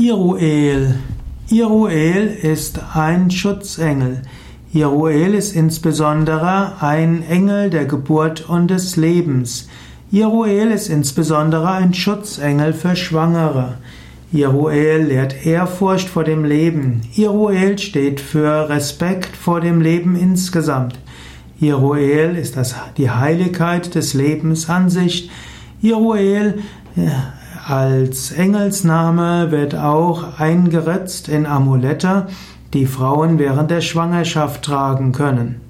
Iruel. Iruel ist ein Schutzengel. Iruel ist insbesondere ein Engel der Geburt und des Lebens. Iruel ist insbesondere ein Schutzengel für Schwangere. Iruel lehrt Ehrfurcht vor dem Leben. Iruel steht für Respekt vor dem Leben insgesamt. Iruel ist das, die Heiligkeit des Lebens an sich. Iruel als Engelsname wird auch eingeritzt in Amulette, die Frauen während der Schwangerschaft tragen können.